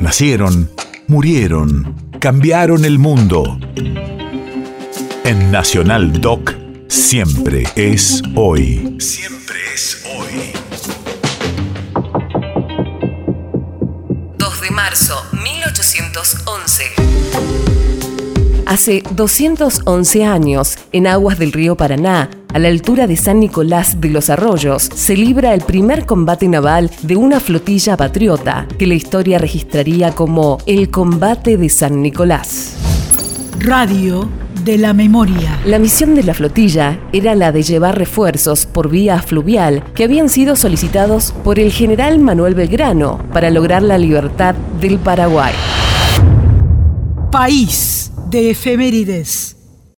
Nacieron, murieron, cambiaron el mundo. En Nacional Doc, siempre es hoy. Siempre es hoy. 2 de marzo, 1811. Hace 211 años, en aguas del río Paraná, a la altura de San Nicolás de los Arroyos, se libra el primer combate naval de una flotilla patriota, que la historia registraría como el Combate de San Nicolás. Radio de la Memoria. La misión de la flotilla era la de llevar refuerzos por vía fluvial que habían sido solicitados por el general Manuel Belgrano para lograr la libertad del Paraguay. País de efemérides.